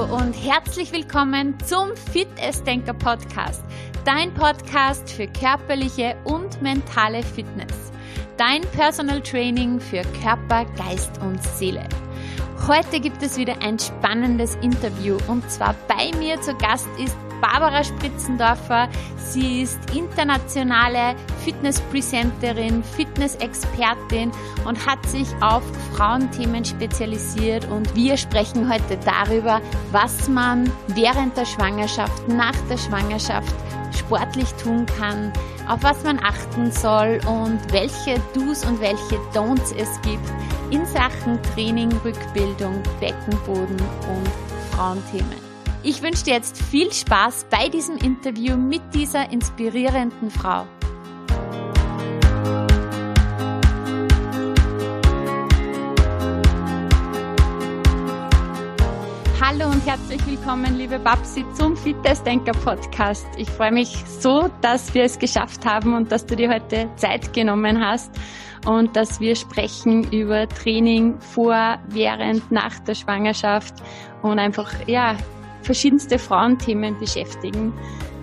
Und herzlich willkommen zum Fit Denker Podcast, dein Podcast für körperliche und mentale Fitness, dein Personal Training für Körper, Geist und Seele. Heute gibt es wieder ein spannendes Interview und zwar bei mir zu Gast ist Barbara Spritzendorfer. Sie ist internationale Fitness-Presenterin, Fitness-Expertin und hat sich auf Frauenthemen spezialisiert. Und wir sprechen heute darüber, was man während der Schwangerschaft, nach der Schwangerschaft sportlich tun kann, auf was man achten soll und welche Do's und welche Don'ts es gibt in Sachen Training, Rückbildung, Beckenboden und Frauenthemen. Ich wünsche dir jetzt viel Spaß bei diesem Interview mit dieser inspirierenden Frau. Hallo und herzlich willkommen, liebe Babsi, zum Fitness Denker Podcast. Ich freue mich so, dass wir es geschafft haben und dass du dir heute Zeit genommen hast und dass wir sprechen über Training vor, während, nach der Schwangerschaft und einfach, ja, verschiedenste Frauenthemen beschäftigen.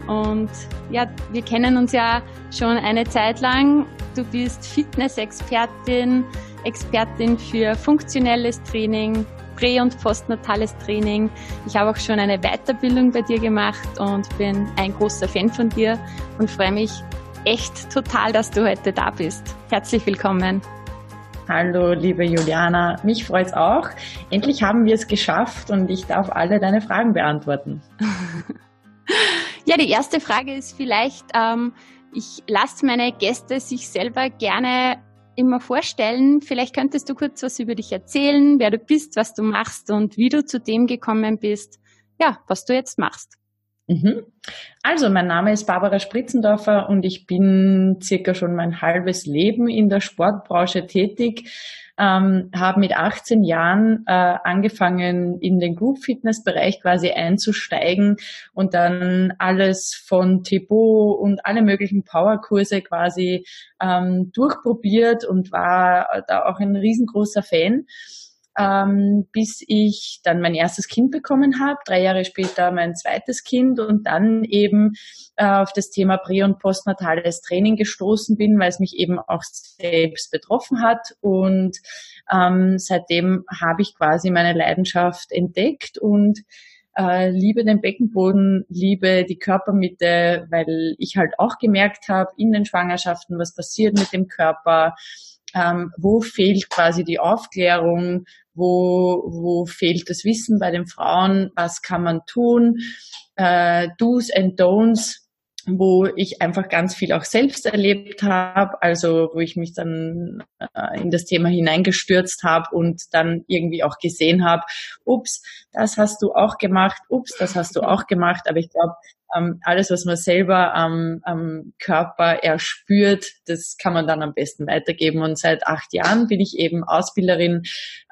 Und ja, wir kennen uns ja schon eine Zeit lang. Du bist Fitness-Expertin, Expertin für funktionelles Training, prä- und postnatales Training. Ich habe auch schon eine Weiterbildung bei dir gemacht und bin ein großer Fan von dir und freue mich echt total, dass du heute da bist. Herzlich willkommen. Hallo, liebe Juliana. Mich freut's auch. Endlich haben wir es geschafft und ich darf alle deine Fragen beantworten. ja, die erste Frage ist vielleicht, ähm, ich lasse meine Gäste sich selber gerne immer vorstellen. Vielleicht könntest du kurz was über dich erzählen, wer du bist, was du machst und wie du zu dem gekommen bist, ja, was du jetzt machst. Mhm. Also, mein Name ist Barbara Spritzendorfer und ich bin circa schon mein halbes Leben in der Sportbranche tätig. Ähm, habe mit 18 Jahren äh, angefangen, in den Group Fitness Bereich quasi einzusteigen und dann alles von Tipo und alle möglichen Powerkurse quasi ähm, durchprobiert und war da auch ein riesengroßer Fan ähm, bis ich dann mein erstes Kind bekommen habe, drei Jahre später mein zweites Kind und dann eben äh, auf das Thema prä- und postnatales Training gestoßen bin, weil es mich eben auch selbst betroffen hat. Und ähm, seitdem habe ich quasi meine Leidenschaft entdeckt und äh, liebe den Beckenboden, liebe die Körpermitte, weil ich halt auch gemerkt habe in den Schwangerschaften, was passiert mit dem Körper, ähm, wo fehlt quasi die Aufklärung, wo, wo fehlt das Wissen bei den Frauen, was kann man tun, äh, Do's and Don'ts, wo ich einfach ganz viel auch selbst erlebt habe, also wo ich mich dann äh, in das Thema hineingestürzt habe und dann irgendwie auch gesehen habe, ups, das hast du auch gemacht, ups, das hast du auch gemacht, aber ich glaube, ähm, alles, was man selber am, am Körper erspürt, das kann man dann am besten weitergeben. Und seit acht Jahren bin ich eben Ausbilderin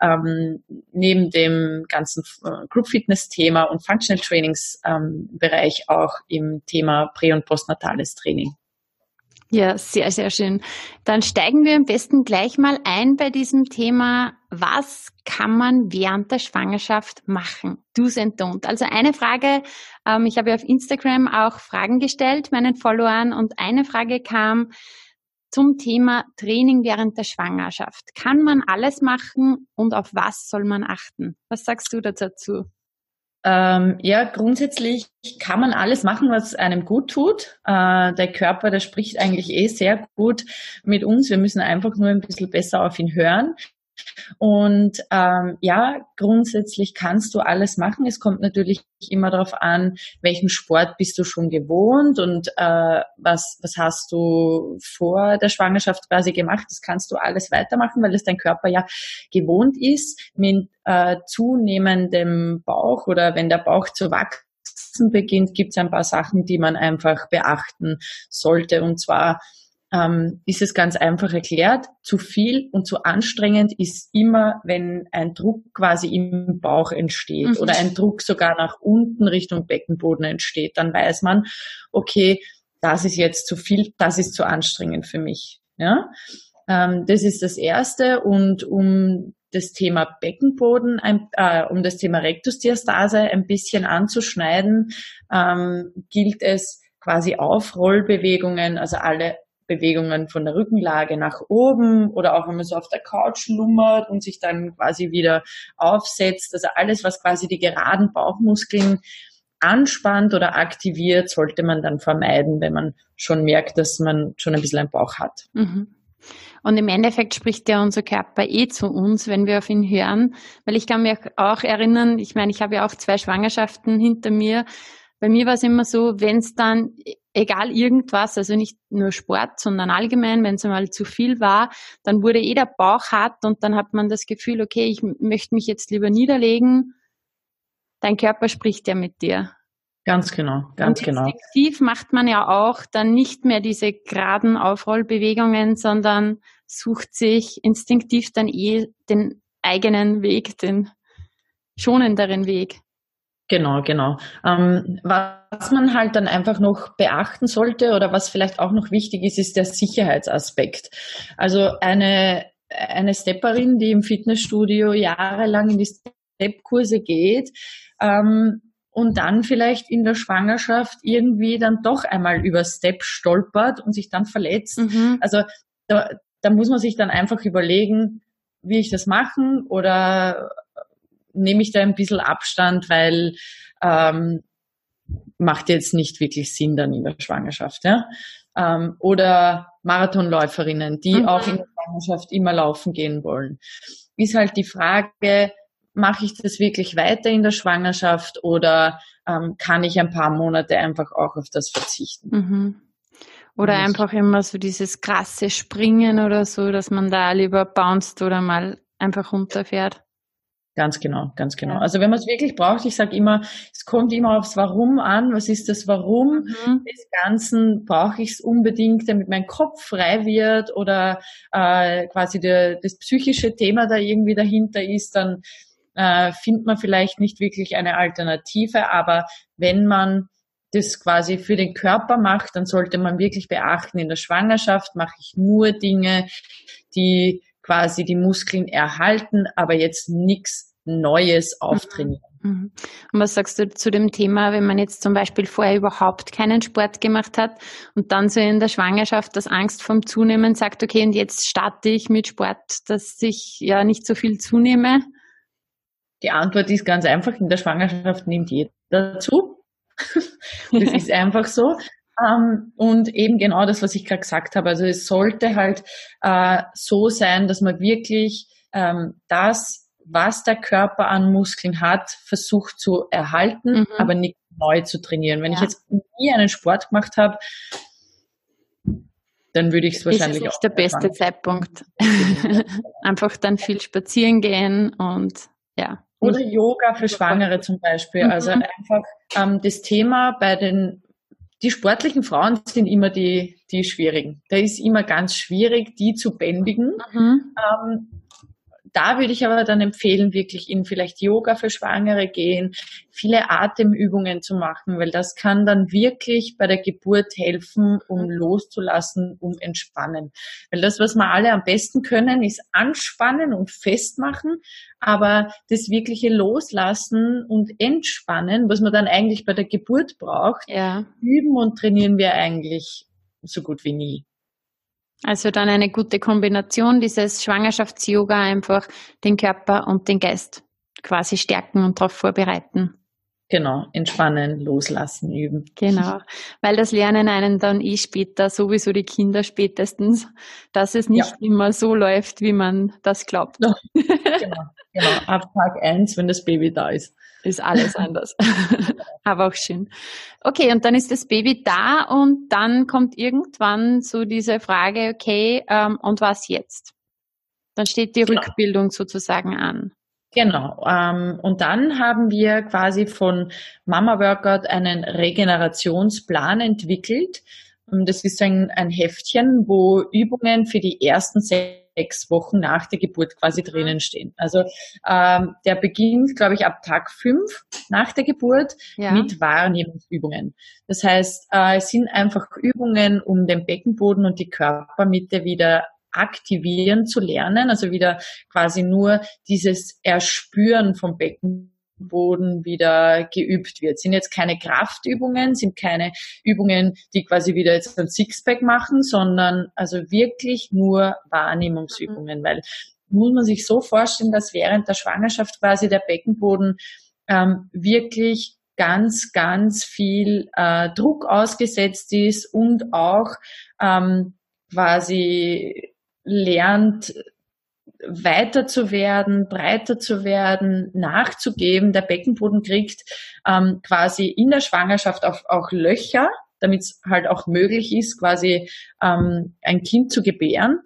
ähm, neben dem ganzen äh, Group Fitness Thema und Functional Trainings ähm, Bereich auch im Thema Prä- und Postnatales Training. Ja, sehr, sehr schön. Dann steigen wir am besten gleich mal ein bei diesem Thema. Was kann man während der Schwangerschaft machen? Do's and Don't. Also eine Frage, ähm, ich habe auf Instagram auch Fragen gestellt, meinen Followern, und eine Frage kam zum Thema Training während der Schwangerschaft. Kann man alles machen und auf was soll man achten? Was sagst du dazu? Ähm, ja, grundsätzlich kann man alles machen, was einem gut tut. Äh, der Körper, der spricht eigentlich eh sehr gut mit uns. Wir müssen einfach nur ein bisschen besser auf ihn hören. Und ähm, ja, grundsätzlich kannst du alles machen. Es kommt natürlich immer darauf an, welchen Sport bist du schon gewohnt und äh, was, was hast du vor der Schwangerschaft quasi gemacht. Das kannst du alles weitermachen, weil es dein Körper ja gewohnt ist. Mit äh, zunehmendem Bauch oder wenn der Bauch zu wachsen beginnt, gibt es ein paar Sachen, die man einfach beachten sollte. Und zwar ähm, ist es ganz einfach erklärt. Zu viel und zu anstrengend ist immer, wenn ein Druck quasi im Bauch entsteht mhm. oder ein Druck sogar nach unten Richtung Beckenboden entsteht. Dann weiß man, okay, das ist jetzt zu viel, das ist zu anstrengend für mich. Ja? Ähm, das ist das Erste. Und um das Thema Beckenboden, äh, um das Thema Rektusdiastase ein bisschen anzuschneiden, ähm, gilt es quasi Aufrollbewegungen, also alle Bewegungen von der Rückenlage nach oben oder auch wenn man so auf der Couch lummert und sich dann quasi wieder aufsetzt. Also alles, was quasi die geraden Bauchmuskeln anspannt oder aktiviert, sollte man dann vermeiden, wenn man schon merkt, dass man schon ein bisschen einen Bauch hat. Mhm. Und im Endeffekt spricht ja unser Körper eh zu uns, wenn wir auf ihn hören. Weil ich kann mich auch erinnern, ich meine, ich habe ja auch zwei Schwangerschaften hinter mir. Bei mir war es immer so, wenn es dann, egal irgendwas, also nicht nur Sport, sondern allgemein, wenn es einmal zu viel war, dann wurde eh der Bauch hart und dann hat man das Gefühl, okay, ich möchte mich jetzt lieber niederlegen. Dein Körper spricht ja mit dir. Ganz genau, ganz und genau. Instinktiv macht man ja auch dann nicht mehr diese geraden Aufrollbewegungen, sondern sucht sich instinktiv dann eh den eigenen Weg, den schonenderen Weg. Genau, genau. Ähm, was man halt dann einfach noch beachten sollte oder was vielleicht auch noch wichtig ist, ist der Sicherheitsaspekt. Also eine, eine Stepperin, die im Fitnessstudio jahrelang in die Step-Kurse geht, ähm, und dann vielleicht in der Schwangerschaft irgendwie dann doch einmal über Step stolpert und sich dann verletzt. Mhm. Also da, da muss man sich dann einfach überlegen, wie ich das machen oder nehme ich da ein bisschen Abstand, weil ähm, macht jetzt nicht wirklich Sinn dann in der Schwangerschaft. Ja? Ähm, oder Marathonläuferinnen, die mhm. auch in der Schwangerschaft immer laufen gehen wollen. Ist halt die Frage, mache ich das wirklich weiter in der Schwangerschaft oder ähm, kann ich ein paar Monate einfach auch auf das verzichten? Mhm. Oder Und einfach immer so dieses krasse Springen oder so, dass man da lieber bounced oder mal einfach runterfährt. Ganz genau, ganz genau. Ja. Also wenn man es wirklich braucht, ich sage immer, es kommt immer aufs Warum an. Was ist das Warum mhm. des Ganzen? Brauche ich es unbedingt, damit mein Kopf frei wird oder äh, quasi der, das psychische Thema da irgendwie dahinter ist, dann äh, findet man vielleicht nicht wirklich eine Alternative, aber wenn man das quasi für den Körper macht, dann sollte man wirklich beachten, in der Schwangerschaft mache ich nur Dinge, die quasi die Muskeln erhalten, aber jetzt nichts Neues auftrainieren. Mhm. Mhm. Und was sagst du zu dem Thema, wenn man jetzt zum Beispiel vorher überhaupt keinen Sport gemacht hat und dann so in der Schwangerschaft das Angst vom Zunehmen sagt, okay, und jetzt starte ich mit Sport, dass ich ja nicht so viel zunehme? Die Antwort ist ganz einfach, in der Schwangerschaft nimmt jeder zu. das ist einfach so. Ähm, und eben genau das, was ich gerade gesagt habe. Also es sollte halt äh, so sein, dass man wirklich ähm, das, was der Körper an Muskeln hat, versucht zu erhalten, mhm. aber nicht neu zu trainieren. Wenn ja. ich jetzt nie einen Sport gemacht habe, dann würde ich es wahrscheinlich ist nicht auch. der beste Zeitpunkt. Einfach dann viel spazieren gehen und ja. Oder Yoga für Schwangere zum Beispiel. Mhm. Also einfach ähm, das Thema bei den, die sportlichen Frauen sind immer die, die schwierigen. Da ist immer ganz schwierig, die zu bändigen. Mhm. Ähm, da würde ich aber dann empfehlen, wirklich in vielleicht Yoga für Schwangere gehen, viele Atemübungen zu machen, weil das kann dann wirklich bei der Geburt helfen, um loszulassen, um entspannen. Weil das, was wir alle am besten können, ist anspannen und festmachen, aber das wirkliche Loslassen und Entspannen, was man dann eigentlich bei der Geburt braucht, ja. üben und trainieren wir eigentlich so gut wie nie. Also dann eine gute Kombination dieses Schwangerschafts-Yoga einfach den Körper und den Geist quasi stärken und darauf vorbereiten. Genau, entspannen, loslassen, üben. Genau, weil das lernen einen dann eh später, sowieso die Kinder spätestens, dass es nicht ja. immer so läuft, wie man das glaubt. genau, genau, ab Tag eins, wenn das Baby da ist. Ist alles anders. Aber auch schön. Okay, und dann ist das Baby da und dann kommt irgendwann so diese Frage, okay, ähm, und was jetzt? Dann steht die genau. Rückbildung sozusagen an. Genau. Ähm, und dann haben wir quasi von Mama Workout einen Regenerationsplan entwickelt. Ähm, das ist ein, ein Heftchen, wo Übungen für die ersten sechs Wochen nach der Geburt quasi drinnen stehen. Also ähm, der beginnt, glaube ich, ab Tag fünf nach der Geburt ja. mit Wahrnehmungsübungen. Das heißt, äh, es sind einfach Übungen, um den Beckenboden und die Körpermitte wieder aktivieren zu lernen, also wieder quasi nur dieses Erspüren vom Beckenboden wieder geübt wird. Sind jetzt keine Kraftübungen, sind keine Übungen, die quasi wieder jetzt ein Sixpack machen, sondern also wirklich nur Wahrnehmungsübungen, weil muss man sich so vorstellen, dass während der Schwangerschaft quasi der Beckenboden ähm, wirklich ganz, ganz viel äh, Druck ausgesetzt ist und auch ähm, quasi lernt, weiter zu werden, breiter zu werden, nachzugeben. Der Beckenboden kriegt ähm, quasi in der Schwangerschaft auch, auch Löcher, damit es halt auch möglich ist, quasi ähm, ein Kind zu gebären.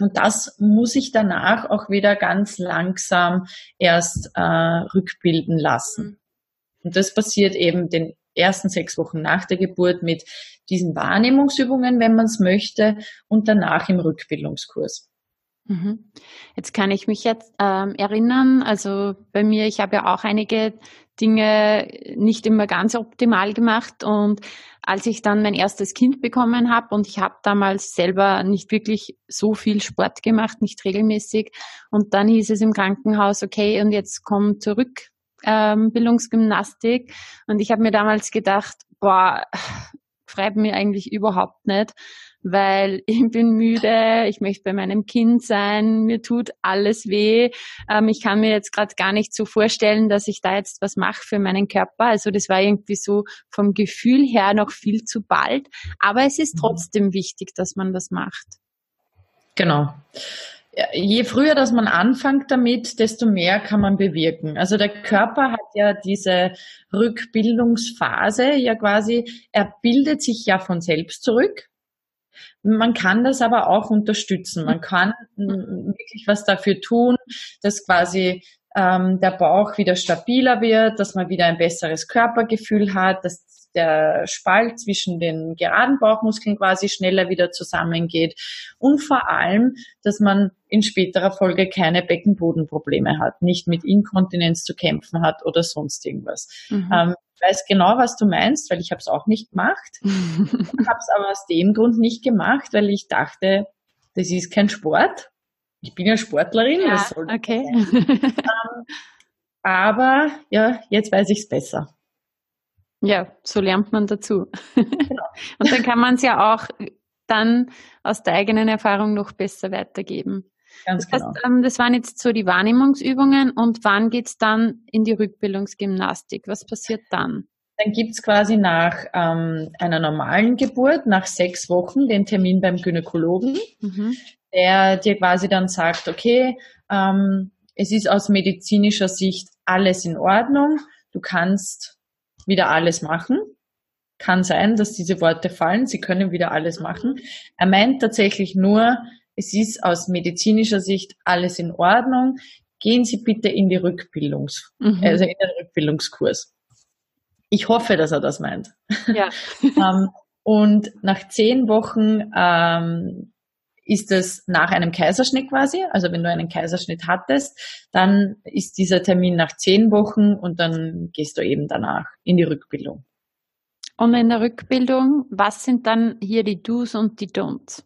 Und das muss ich danach auch wieder ganz langsam erst äh, rückbilden lassen. Und das passiert eben den ersten sechs Wochen nach der Geburt mit diesen Wahrnehmungsübungen, wenn man es möchte, und danach im Rückbildungskurs. Mhm. Jetzt kann ich mich jetzt ähm, erinnern, also bei mir, ich habe ja auch einige Dinge nicht immer ganz optimal gemacht und als ich dann mein erstes Kind bekommen habe und ich habe damals selber nicht wirklich so viel Sport gemacht, nicht regelmäßig und dann hieß es im Krankenhaus, okay, und jetzt komm zurück ähm, Bildungsgymnastik. Und ich habe mir damals gedacht, boah, freut mir eigentlich überhaupt nicht, weil ich bin müde, ich möchte bei meinem Kind sein, mir tut alles weh. Ähm, ich kann mir jetzt gerade gar nicht so vorstellen, dass ich da jetzt was mache für meinen Körper. Also das war irgendwie so vom Gefühl her noch viel zu bald. Aber es ist mhm. trotzdem wichtig, dass man das macht. Genau je früher, dass man anfängt damit, desto mehr kann man bewirken. Also der Körper hat ja diese Rückbildungsphase ja quasi, er bildet sich ja von selbst zurück. Man kann das aber auch unterstützen. Man kann wirklich was dafür tun, dass quasi ähm, der Bauch wieder stabiler wird, dass man wieder ein besseres Körpergefühl hat, dass der Spalt zwischen den geraden Bauchmuskeln quasi schneller wieder zusammengeht und vor allem, dass man in späterer Folge keine Beckenbodenprobleme hat, nicht mit Inkontinenz zu kämpfen hat oder sonst irgendwas. Mhm. Ähm, ich weiß genau, was du meinst, weil ich habe es auch nicht gemacht. ich habe es aber aus dem Grund nicht gemacht, weil ich dachte, das ist kein Sport. Ich bin ja Sportlerin. Ja, okay. ähm, aber ja, jetzt weiß ich es besser. Ja, so lernt man dazu. Genau. Und dann kann man es ja auch dann aus der eigenen Erfahrung noch besser weitergeben. Ganz das heißt, genau. Ähm, das waren jetzt so die Wahrnehmungsübungen und wann geht's dann in die Rückbildungsgymnastik? Was passiert dann? Dann gibt's quasi nach ähm, einer normalen Geburt, nach sechs Wochen, den Termin beim Gynäkologen, mhm. der dir quasi dann sagt, okay, ähm, es ist aus medizinischer Sicht alles in Ordnung, du kannst wieder alles machen. Kann sein, dass diese Worte fallen. Sie können wieder alles machen. Er meint tatsächlich nur, es ist aus medizinischer Sicht alles in Ordnung. Gehen Sie bitte in die Rückbildungs, mhm. also in den Rückbildungskurs. Ich hoffe, dass er das meint. Ja. um, ähm, und nach zehn Wochen ähm, ist es nach einem Kaiserschnitt quasi. Also wenn du einen Kaiserschnitt hattest, dann ist dieser Termin nach zehn Wochen und dann gehst du eben danach in die Rückbildung. Und in der Rückbildung, was sind dann hier die Do's und die Don'ts?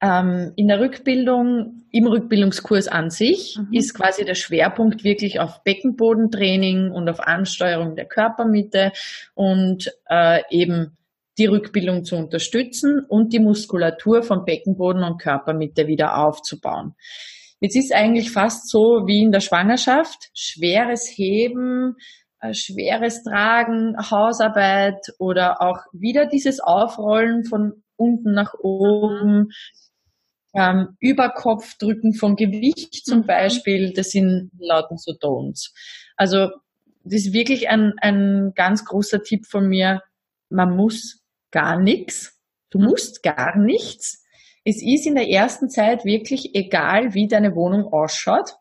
Ähm, in der Rückbildung, im Rückbildungskurs an sich, mhm. ist quasi der Schwerpunkt wirklich auf Beckenbodentraining und auf Ansteuerung der Körpermitte und äh, eben die Rückbildung zu unterstützen und die Muskulatur von Beckenboden und Körpermitte wieder aufzubauen. Jetzt ist eigentlich fast so wie in der Schwangerschaft, schweres Heben, äh, schweres Tragen, Hausarbeit oder auch wieder dieses Aufrollen von unten nach oben, ähm, Überkopfdrücken von Gewicht zum mhm. Beispiel, das sind lauten so Don'ts. Also das ist wirklich ein, ein ganz großer Tipp von mir. Man muss gar nichts. Du musst gar nichts. Es ist in der ersten Zeit wirklich egal, wie deine Wohnung ausschaut.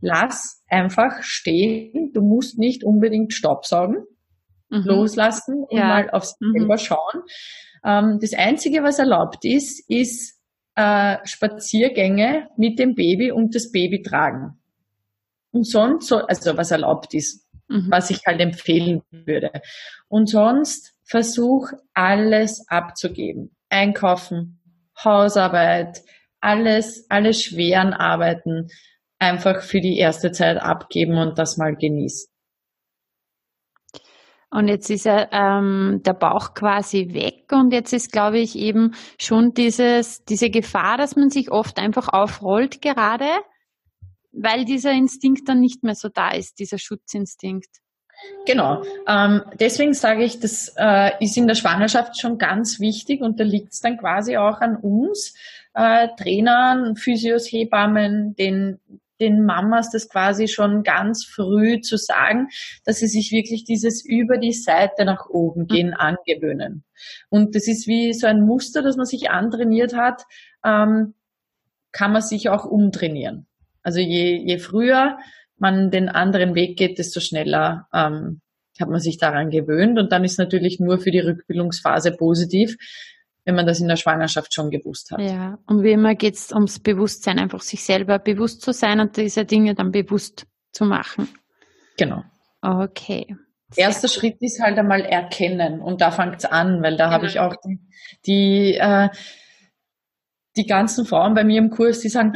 Lass einfach stehen. Du musst nicht unbedingt Staubsaugen. Mhm. Loslassen und ja. mal aufs mhm. selber schauen. Ähm, das Einzige, was erlaubt ist, ist äh, Spaziergänge mit dem Baby und das Baby tragen. Und sonst, so, also was erlaubt ist, mhm. was ich halt empfehlen würde. Und sonst versuch alles abzugeben. Einkaufen, Hausarbeit, alles, alle schweren Arbeiten einfach für die erste Zeit abgeben und das mal genießen. Und jetzt ist ja ähm, der Bauch quasi weg und jetzt ist, glaube ich, eben schon dieses, diese Gefahr, dass man sich oft einfach aufrollt gerade, weil dieser Instinkt dann nicht mehr so da ist, dieser Schutzinstinkt. Genau. Ähm, deswegen sage ich, das äh, ist in der Schwangerschaft schon ganz wichtig und da liegt es dann quasi auch an uns, äh, Trainern, Physios, Hebammen, den den Mamas das quasi schon ganz früh zu sagen, dass sie sich wirklich dieses über die Seite nach oben mhm. gehen angewöhnen. Und das ist wie so ein Muster, das man sich antrainiert hat, ähm, kann man sich auch umtrainieren. Also je, je früher man den anderen Weg geht, desto schneller ähm, hat man sich daran gewöhnt. Und dann ist natürlich nur für die Rückbildungsphase positiv, wenn man das in der Schwangerschaft schon gewusst hat. Ja, und wie immer geht es ums Bewusstsein, einfach sich selber bewusst zu sein und diese Dinge dann bewusst zu machen. Genau. Okay. Erster Schritt ist halt einmal erkennen und da fängt es an, weil da genau. habe ich auch die, die, äh, die ganzen Frauen bei mir im Kurs, die sagen,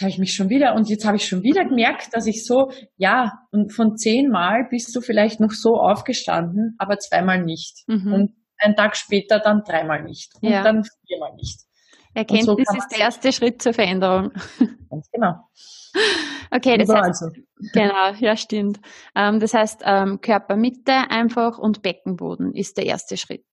jetzt habe ich mich schon wieder und jetzt habe ich schon wieder gemerkt, dass ich so, ja, und von zehnmal bist du vielleicht noch so aufgestanden, aber zweimal nicht. Mhm. Und einen Tag später dann dreimal nicht und ja. dann viermal nicht. Erkenntnis so ist der erste Schritt zur Veränderung. Ganz genau. Okay, das heißt, also. genau, ja, stimmt. Ähm, das heißt, ähm, Körpermitte einfach und Beckenboden ist der erste Schritt.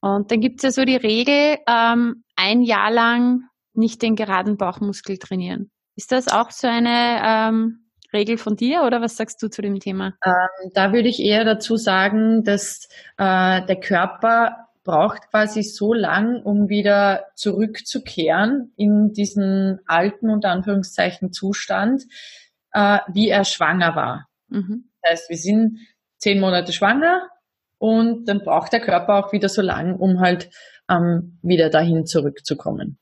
Und dann gibt es ja so die Regel, ähm, ein Jahr lang nicht den geraden Bauchmuskel trainieren. Ist das auch so eine ähm, Regel von dir oder was sagst du zu dem Thema? Ähm, da würde ich eher dazu sagen, dass äh, der Körper braucht quasi so lang, um wieder zurückzukehren in diesen alten und Anführungszeichen Zustand, äh, wie er schwanger war. Mhm. Das heißt, wir sind zehn Monate schwanger und dann braucht der Körper auch wieder so lang, um halt ähm, wieder dahin zurückzukommen.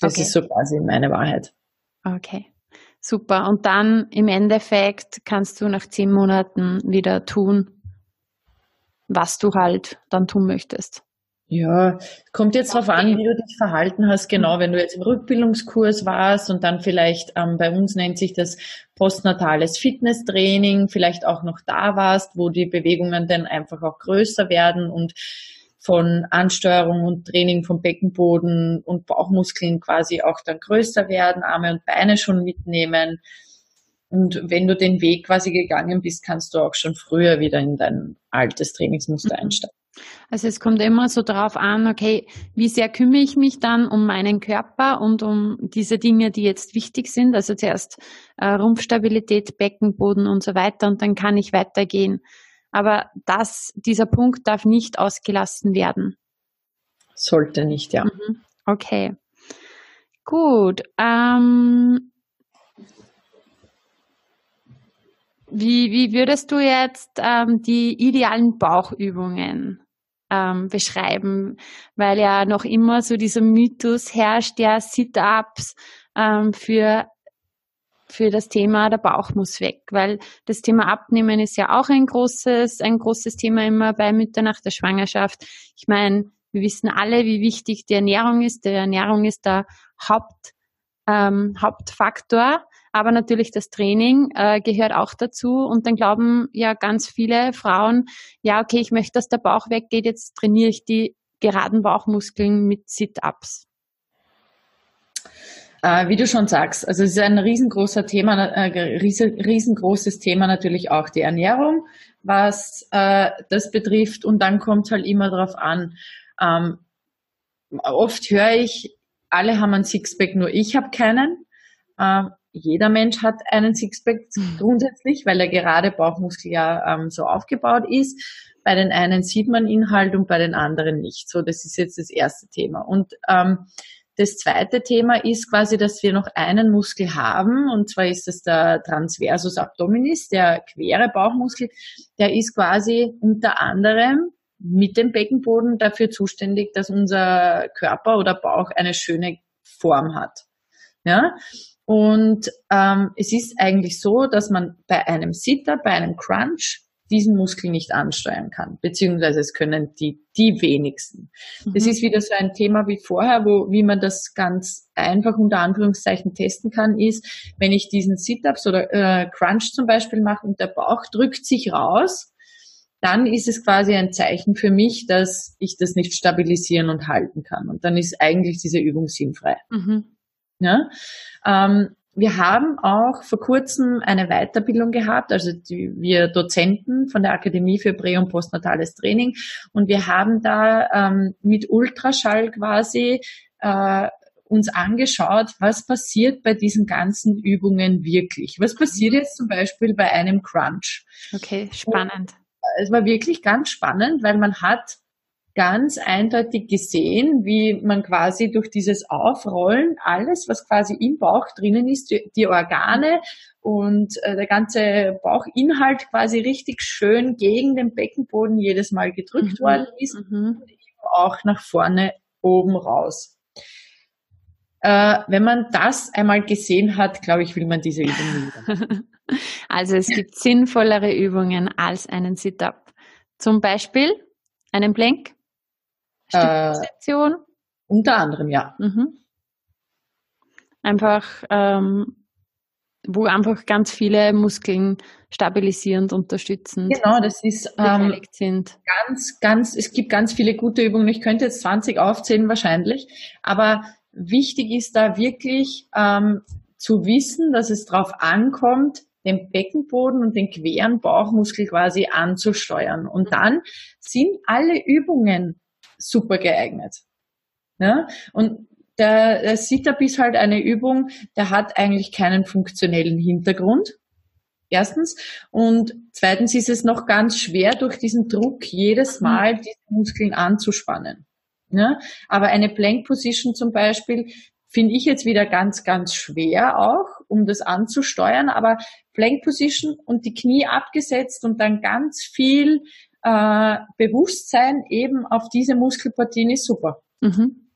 Das okay. ist so quasi meine Wahrheit. Okay. Super. Und dann im Endeffekt kannst du nach zehn Monaten wieder tun, was du halt dann tun möchtest. Ja, kommt jetzt darauf an, wie du dich verhalten hast. Genau, wenn du jetzt im Rückbildungskurs warst und dann vielleicht, ähm, bei uns nennt sich das postnatales Fitnesstraining, vielleicht auch noch da warst, wo die Bewegungen dann einfach auch größer werden und von Ansteuerung und Training vom Beckenboden und Bauchmuskeln quasi auch dann größer werden, Arme und Beine schon mitnehmen. Und wenn du den Weg quasi gegangen bist, kannst du auch schon früher wieder in dein altes Trainingsmuster mhm. einsteigen. Also es kommt immer so darauf an, okay, wie sehr kümmere ich mich dann um meinen Körper und um diese Dinge, die jetzt wichtig sind. Also zuerst äh, Rumpfstabilität, Beckenboden und so weiter und dann kann ich weitergehen. Aber das, dieser Punkt darf nicht ausgelassen werden. Sollte nicht, ja. Mhm. Okay. Gut. Ähm, wie, wie würdest du jetzt ähm, die idealen Bauchübungen ähm, beschreiben? Weil ja noch immer so dieser Mythos herrscht, der Sit-Ups ähm, für für das Thema, der Bauch muss weg, weil das Thema Abnehmen ist ja auch ein großes, ein großes Thema immer bei Müttern nach der Schwangerschaft. Ich meine, wir wissen alle, wie wichtig die Ernährung ist. Die Ernährung ist der Haupt, ähm, Hauptfaktor, aber natürlich das Training äh, gehört auch dazu. Und dann glauben ja ganz viele Frauen, ja, okay, ich möchte, dass der Bauch weggeht, jetzt trainiere ich die geraden Bauchmuskeln mit Sit-Ups. Äh, wie du schon sagst, also es ist ein riesengroßer Thema, äh, riesengroßes Thema natürlich auch die Ernährung, was äh, das betrifft. Und dann kommt halt immer darauf an. Ähm, oft höre ich, alle haben ein Sixpack, nur ich habe keinen. Äh, jeder Mensch hat einen Sixpack grundsätzlich, weil der gerade Bauchmuskel ja ähm, so aufgebaut ist. Bei den einen sieht man ihn halt und bei den anderen nicht. So, das ist jetzt das erste Thema. Und ähm, das zweite Thema ist quasi, dass wir noch einen Muskel haben, und zwar ist das der Transversus Abdominis, der quere Bauchmuskel. Der ist quasi unter anderem mit dem Beckenboden dafür zuständig, dass unser Körper oder Bauch eine schöne Form hat. Ja? Und ähm, es ist eigentlich so, dass man bei einem Sitter, bei einem Crunch diesen Muskel nicht ansteuern kann, beziehungsweise es können die, die wenigsten. Mhm. Das ist wieder so ein Thema wie vorher, wo, wie man das ganz einfach unter Anführungszeichen testen kann, ist, wenn ich diesen Sit-Ups oder äh, Crunch zum Beispiel mache und der Bauch drückt sich raus, dann ist es quasi ein Zeichen für mich, dass ich das nicht stabilisieren und halten kann. Und dann ist eigentlich diese Übung sinnfrei. Mhm. Ja? Ähm, wir haben auch vor kurzem eine Weiterbildung gehabt, also die, wir Dozenten von der Akademie für Prä- und Postnatales Training. Und wir haben da ähm, mit Ultraschall quasi äh, uns angeschaut, was passiert bei diesen ganzen Übungen wirklich. Was passiert jetzt zum Beispiel bei einem Crunch? Okay, spannend. Und es war wirklich ganz spannend, weil man hat ganz eindeutig gesehen, wie man quasi durch dieses Aufrollen alles, was quasi im Bauch drinnen ist, die, Organe und äh, der ganze Bauchinhalt quasi richtig schön gegen den Beckenboden jedes Mal gedrückt mhm. worden ist mhm. und auch nach vorne oben raus. Äh, wenn man das einmal gesehen hat, glaube ich, will man diese Übung wieder. Also es gibt sinnvollere Übungen als einen Sit-up. Zum Beispiel einen Plank. Stützposition? Äh, unter anderem, ja. Mhm. Einfach, ähm, wo einfach ganz viele Muskeln stabilisierend unterstützen. Genau, das ist ähm, sind. ganz, ganz, es gibt ganz viele gute Übungen. Ich könnte jetzt 20 aufzählen wahrscheinlich, aber wichtig ist da wirklich ähm, zu wissen, dass es darauf ankommt, den Beckenboden und den queren Bauchmuskel quasi anzusteuern. Und mhm. dann sind alle Übungen super geeignet. Ja? Und der, der Sit-Up ist halt eine Übung, der hat eigentlich keinen funktionellen Hintergrund. Erstens. Und zweitens ist es noch ganz schwer, durch diesen Druck jedes mhm. Mal diese Muskeln anzuspannen. Ja? Aber eine Plank Position zum Beispiel finde ich jetzt wieder ganz, ganz schwer auch, um das anzusteuern. Aber Plank Position und die Knie abgesetzt und dann ganz viel äh, Bewusstsein eben auf diese Muskelpartien ist super. Mhm.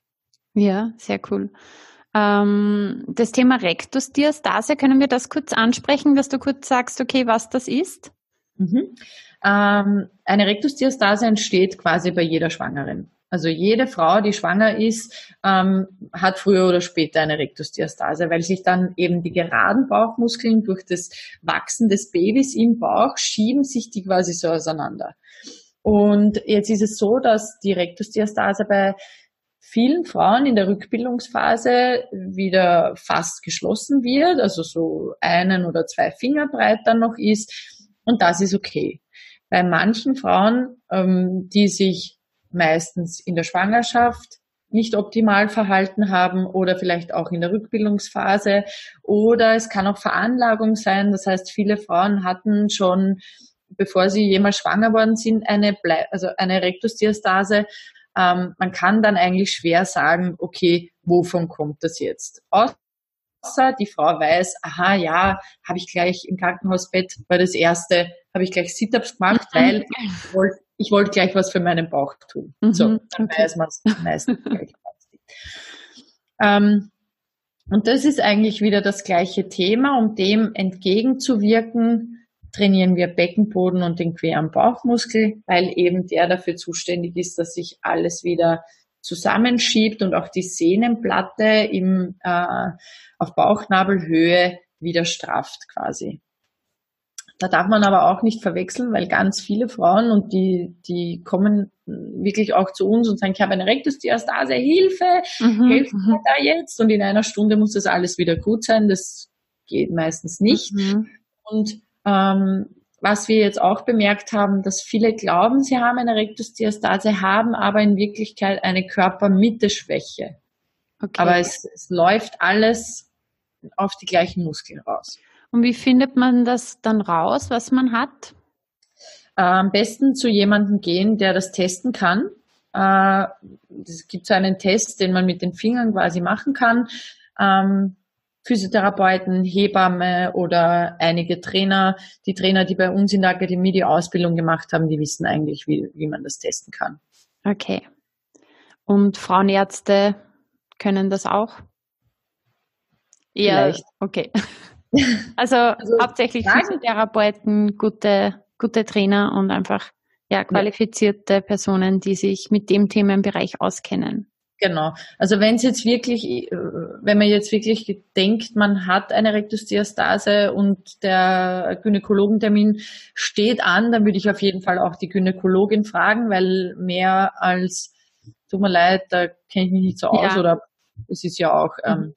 Ja, sehr cool. Ähm, das Thema Rektusdiastase, können wir das kurz ansprechen, dass du kurz sagst, okay, was das ist? Mhm. Ähm, eine Rektusdiastase entsteht quasi bei jeder Schwangeren. Also jede Frau, die schwanger ist, ähm, hat früher oder später eine Rektusdiastase, weil sich dann eben die geraden Bauchmuskeln durch das Wachsen des Babys im Bauch schieben sich die quasi so auseinander. Und jetzt ist es so, dass die Rektusdiastase bei vielen Frauen in der Rückbildungsphase wieder fast geschlossen wird, also so einen oder zwei Finger breit dann noch ist. Und das ist okay. Bei manchen Frauen, ähm, die sich meistens in der Schwangerschaft nicht optimal verhalten haben oder vielleicht auch in der Rückbildungsphase oder es kann auch Veranlagung sein. Das heißt, viele Frauen hatten schon, bevor sie jemals schwanger worden sind, eine, Ble also eine Rektusdiastase. Ähm, man kann dann eigentlich schwer sagen, okay, wovon kommt das jetzt? Außer die Frau weiß, aha, ja, habe ich gleich im Krankenhausbett, war das erste, habe ich gleich Sit-ups gemacht, weil ich wollte ich wollte gleich was für meinen Bauch tun. Mhm, so, dann okay. weiß man es meistens gleich. ähm, und das ist eigentlich wieder das gleiche Thema. Um dem entgegenzuwirken, trainieren wir Beckenboden und den queren Bauchmuskel, weil eben der dafür zuständig ist, dass sich alles wieder zusammenschiebt und auch die Sehnenplatte im, äh, auf Bauchnabelhöhe wieder strafft quasi. Da darf man aber auch nicht verwechseln, weil ganz viele Frauen und die, die kommen wirklich auch zu uns und sagen, ich habe eine Rektusdiastase, Hilfe, mhm, hilf mir mhm. da jetzt. Und in einer Stunde muss das alles wieder gut sein. Das geht meistens nicht. Mhm. Und ähm, was wir jetzt auch bemerkt haben, dass viele glauben, sie haben eine Rektusdiastase, haben aber in Wirklichkeit eine Körpermitteschwäche. Okay. Aber es, es läuft alles auf die gleichen Muskeln raus. Und wie findet man das dann raus, was man hat? Äh, am besten zu jemandem gehen, der das testen kann. Äh, es gibt so einen Test, den man mit den Fingern quasi machen kann. Physiotherapeuten, Hebamme oder einige Trainer. Die Trainer, die bei uns in der Akademie die Ausbildung gemacht haben, die wissen eigentlich, wie, wie man das testen kann. Okay. Und Frauenärzte können das auch? Ja. Okay. Also, also hauptsächlich Physiotherapeuten, gute, gute Trainer und einfach ja, qualifizierte Personen, die sich mit dem Themenbereich auskennen. Genau. Also wenn es jetzt wirklich, äh, wenn man jetzt wirklich denkt, man hat eine Rektusdiastase und der Gynäkologentermin steht an, dann würde ich auf jeden Fall auch die Gynäkologin fragen, weil mehr als, tut mir leid, da kenne ich mich nicht so aus ja. oder es ist ja auch ähm, mhm.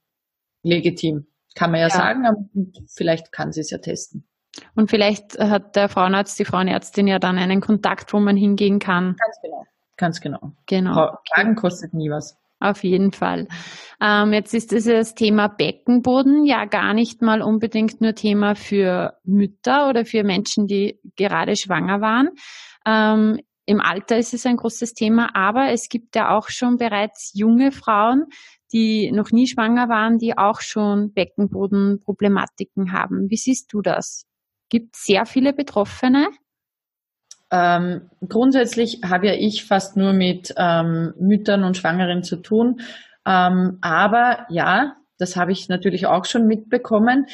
legitim. Kann man ja, ja, sagen, aber vielleicht kann sie es ja testen. Und vielleicht hat der Frauenarzt, die Frauenärztin ja dann einen Kontakt, wo man hingehen kann. Ganz genau. Ganz genau. Genau. Fragen kostet nie was. Auf jeden Fall. Ähm, jetzt ist dieses Thema Beckenboden ja gar nicht mal unbedingt nur Thema für Mütter oder für Menschen, die gerade schwanger waren. Ähm, Im Alter ist es ein großes Thema, aber es gibt ja auch schon bereits junge Frauen, die noch nie schwanger waren, die auch schon Beckenbodenproblematiken haben. Wie siehst du das? Gibt sehr viele Betroffene? Ähm, grundsätzlich habe ja ich fast nur mit ähm, Müttern und Schwangeren zu tun. Ähm, aber ja, das habe ich natürlich auch schon mitbekommen.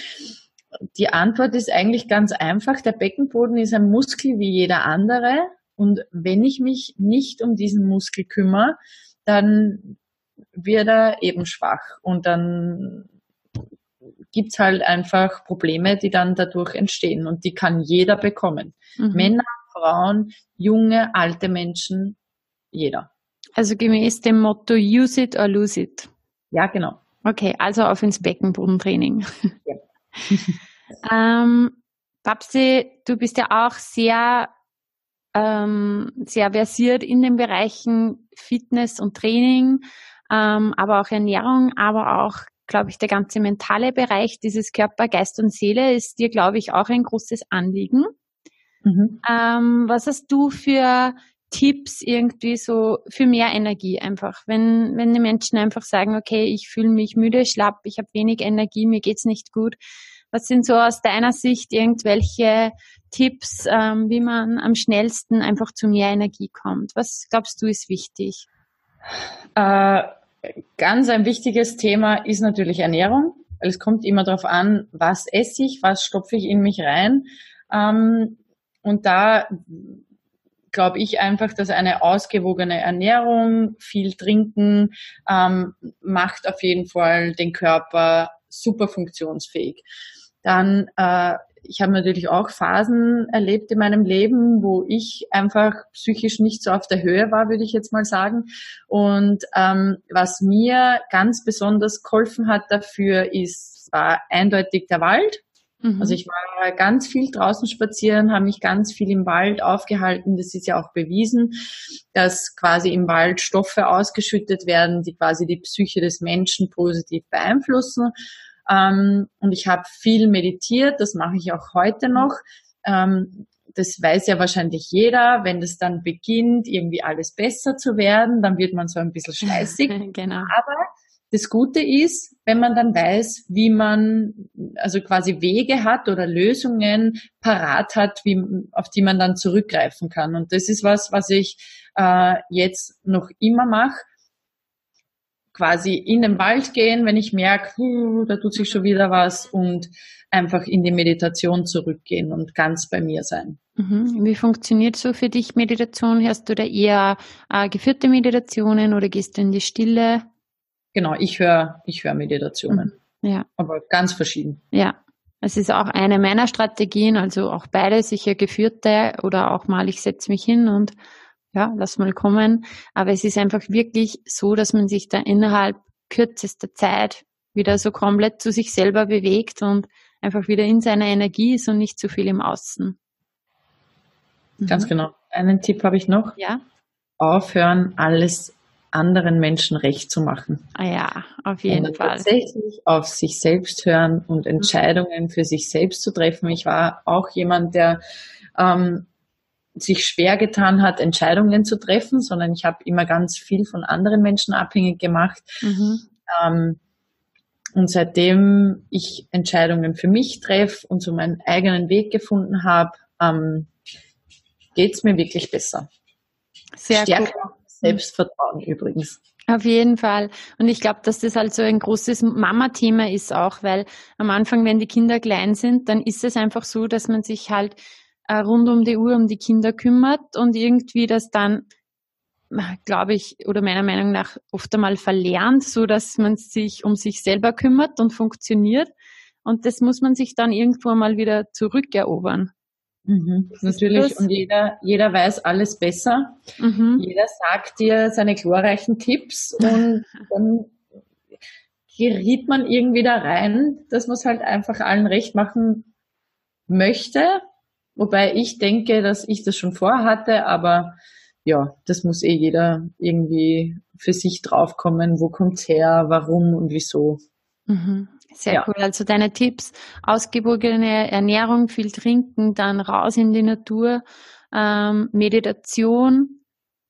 Die Antwort ist eigentlich ganz einfach. Der Beckenboden ist ein Muskel wie jeder andere. Und wenn ich mich nicht um diesen Muskel kümmere, dann wird er eben schwach. Und dann gibt's halt einfach Probleme, die dann dadurch entstehen. Und die kann jeder bekommen. Mhm. Männer, Frauen, junge, alte Menschen, jeder. Also gemäß dem Motto Use it or lose it. Ja, genau. Okay, also auf ins Beckenbodentraining. Ja. ähm, Babsi, du bist ja auch sehr, ähm, sehr versiert in den Bereichen Fitness und Training, ähm, aber auch Ernährung, aber auch, glaube ich, der ganze mentale Bereich, dieses Körper, Geist und Seele ist dir, glaube ich, auch ein großes Anliegen. Mhm. Ähm, was hast du für Tipps irgendwie so für mehr Energie einfach? Wenn, wenn die Menschen einfach sagen, okay, ich fühle mich müde, schlapp, ich habe wenig Energie, mir geht's nicht gut. Was sind so aus deiner Sicht irgendwelche Tipps, ähm, wie man am schnellsten einfach zu mehr Energie kommt? Was glaubst du ist wichtig? Äh, ganz ein wichtiges Thema ist natürlich Ernährung. Es kommt immer darauf an, was esse ich, was stopfe ich in mich rein. Ähm, und da glaube ich einfach, dass eine ausgewogene Ernährung, viel trinken, ähm, macht auf jeden Fall den Körper super funktionsfähig. Dann, äh, ich habe natürlich auch Phasen erlebt in meinem Leben, wo ich einfach psychisch nicht so auf der Höhe war, würde ich jetzt mal sagen. Und ähm, was mir ganz besonders geholfen hat dafür, ist war eindeutig der Wald. Mhm. Also ich war ganz viel draußen spazieren, habe mich ganz viel im Wald aufgehalten. Das ist ja auch bewiesen, dass quasi im Wald Stoffe ausgeschüttet werden, die quasi die Psyche des Menschen positiv beeinflussen. Ähm, und ich habe viel meditiert, das mache ich auch heute noch. Ähm, das weiß ja wahrscheinlich jeder, wenn das dann beginnt, irgendwie alles besser zu werden, dann wird man so ein bisschen scheißig. genau. Aber das Gute ist, wenn man dann weiß, wie man also quasi Wege hat oder Lösungen parat hat, wie, auf die man dann zurückgreifen kann. Und das ist was, was ich äh, jetzt noch immer mache. Quasi in den Wald gehen, wenn ich merke, uh, da tut sich schon wieder was und einfach in die Meditation zurückgehen und ganz bei mir sein. Mhm. Wie funktioniert so für dich Meditation? Hast du da eher äh, geführte Meditationen oder gehst du in die Stille? Genau, ich höre ich höre Meditationen. Mhm. Ja. Aber ganz verschieden. Ja. Es ist auch eine meiner Strategien, also auch beide sicher geführte oder auch mal, ich setze mich hin und ja, lass mal kommen. Aber es ist einfach wirklich so, dass man sich da innerhalb kürzester Zeit wieder so komplett zu sich selber bewegt und einfach wieder in seiner Energie ist und nicht zu viel im Außen. Ganz mhm. genau. Einen Tipp habe ich noch. Ja. Aufhören, alles anderen Menschen recht zu machen. Ah ja, auf jeden und Fall. Tatsächlich auf sich selbst hören und mhm. Entscheidungen für sich selbst zu treffen. Ich war auch jemand, der ähm, sich schwer getan hat, Entscheidungen zu treffen, sondern ich habe immer ganz viel von anderen Menschen abhängig gemacht. Mhm. Ähm, und seitdem ich Entscheidungen für mich treffe und so meinen eigenen Weg gefunden habe, ähm, geht es mir wirklich besser. Sehr Stärker cool. Selbstvertrauen übrigens. Auf jeden Fall. Und ich glaube, dass das halt so ein großes Mama-Thema ist auch, weil am Anfang, wenn die Kinder klein sind, dann ist es einfach so, dass man sich halt äh, rund um die Uhr um die Kinder kümmert und irgendwie das dann, glaube ich, oder meiner Meinung nach oft einmal verlernt, so dass man sich um sich selber kümmert und funktioniert. Und das muss man sich dann irgendwo mal wieder zurückerobern. Mhm, natürlich, und jeder, jeder weiß alles besser. Mhm. Jeder sagt dir seine glorreichen Tipps und dann geriet man irgendwie da rein, dass man es halt einfach allen recht machen möchte. Wobei ich denke, dass ich das schon vorhatte, aber ja, das muss eh jeder irgendwie für sich draufkommen. Wo kommt's her? Warum und wieso? Mhm. Sehr ja. cool. Also deine Tipps, ausgewogene Ernährung, viel trinken, dann raus in die Natur, ähm, Meditation,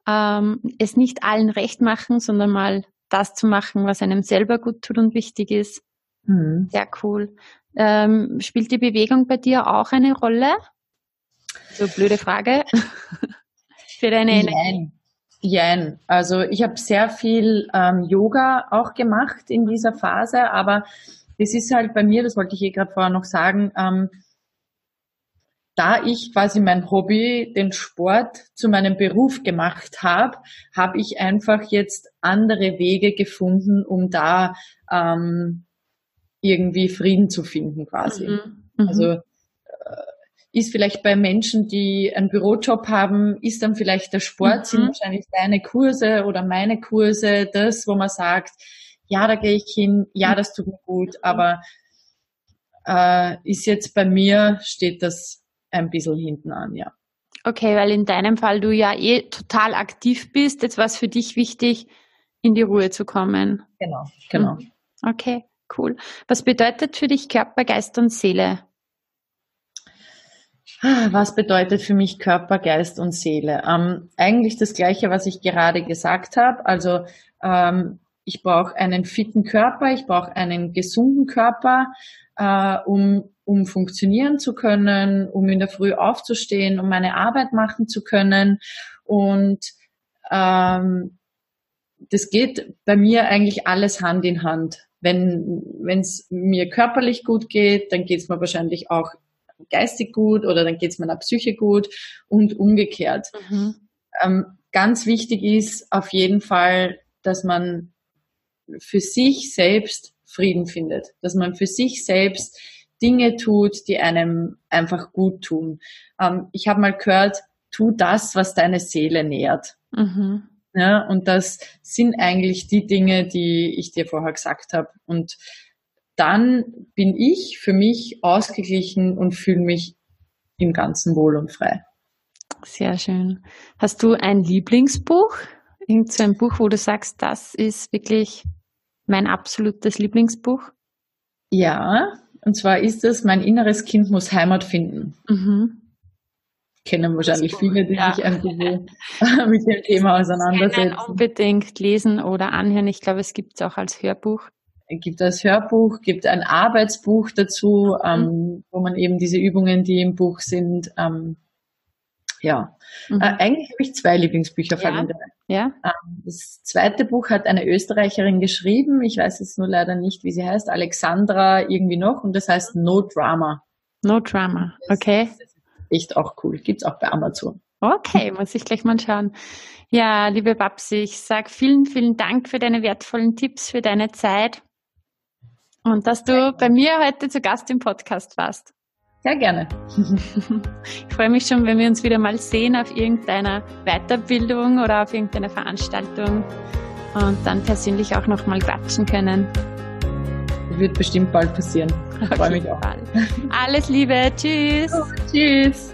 ähm, es nicht allen recht machen, sondern mal das zu machen, was einem selber gut tut und wichtig ist. Mhm. Sehr cool. Ähm, spielt die Bewegung bei dir auch eine Rolle? So blöde Frage. Für deine Energie. Jein. Also ich habe sehr viel ähm, Yoga auch gemacht in dieser Phase, aber das ist halt bei mir, das wollte ich eh gerade vorher noch sagen, ähm, da ich quasi mein Hobby, den Sport, zu meinem Beruf gemacht habe, habe ich einfach jetzt andere Wege gefunden, um da ähm, irgendwie Frieden zu finden quasi. Mhm. Mhm. Also äh, ist vielleicht bei Menschen, die einen Bürojob haben, ist dann vielleicht der Sport, mhm. sind wahrscheinlich deine Kurse oder meine Kurse das, wo man sagt, ja, da gehe ich hin, ja, das tut mir gut, aber äh, ist jetzt bei mir, steht das ein bisschen hinten an, ja. Okay, weil in deinem Fall du ja eh total aktiv bist, jetzt war es für dich wichtig, in die Ruhe zu kommen. Genau, genau. Mhm. Okay, cool. Was bedeutet für dich Körper, Geist und Seele? Was bedeutet für mich Körper, Geist und Seele? Ähm, eigentlich das Gleiche, was ich gerade gesagt habe. Also ähm, ich brauche einen fitten Körper, ich brauche einen gesunden Körper, äh, um, um funktionieren zu können, um in der Früh aufzustehen, um meine Arbeit machen zu können. Und ähm, das geht bei mir eigentlich alles Hand in Hand. Wenn es mir körperlich gut geht, dann geht es mir wahrscheinlich auch geistig gut oder dann geht es meiner Psyche gut und umgekehrt. Mhm. Ähm, ganz wichtig ist auf jeden Fall, dass man für sich selbst Frieden findet, dass man für sich selbst Dinge tut, die einem einfach gut tun. Ähm, ich habe mal gehört, tu das, was deine Seele nährt. Mhm. Ja, und das sind eigentlich die Dinge, die ich dir vorher gesagt habe. Und dann bin ich für mich ausgeglichen und fühle mich im Ganzen wohl und frei. Sehr schön. Hast du ein Lieblingsbuch? Irgend so ein Buch, wo du sagst, das ist wirklich mein absolutes Lieblingsbuch? Ja, und zwar ist es Mein inneres Kind muss Heimat finden. Mhm. Kennen wahrscheinlich viele, die ja. sich ein bisschen mit dem Thema auseinandersetzen. Unbedingt lesen oder anhören. Ich glaube, es gibt es auch als Hörbuch. Es gibt als Hörbuch, gibt ein Arbeitsbuch dazu, mhm. ähm, wo man eben diese Übungen, die im Buch sind, ähm, ja, mhm. äh, eigentlich habe ich zwei Lieblingsbücher ja. von ja. Ähm, das zweite Buch hat eine Österreicherin geschrieben. Ich weiß jetzt nur leider nicht, wie sie heißt. Alexandra irgendwie noch. Und das heißt No Drama. No Drama. Okay. Das ist echt auch cool. Gibt's auch bei Amazon. Okay, muss ich gleich mal schauen. Ja, liebe Babsi, ich sag vielen, vielen Dank für deine wertvollen Tipps, für deine Zeit und dass du bei mir heute zu Gast im Podcast warst. Sehr gerne. Ich freue mich schon, wenn wir uns wieder mal sehen auf irgendeiner Weiterbildung oder auf irgendeiner Veranstaltung und dann persönlich auch noch mal quatschen können. Wird bestimmt bald passieren. Ich freue mich auch. Alles Liebe. Tschüss. Oh, tschüss.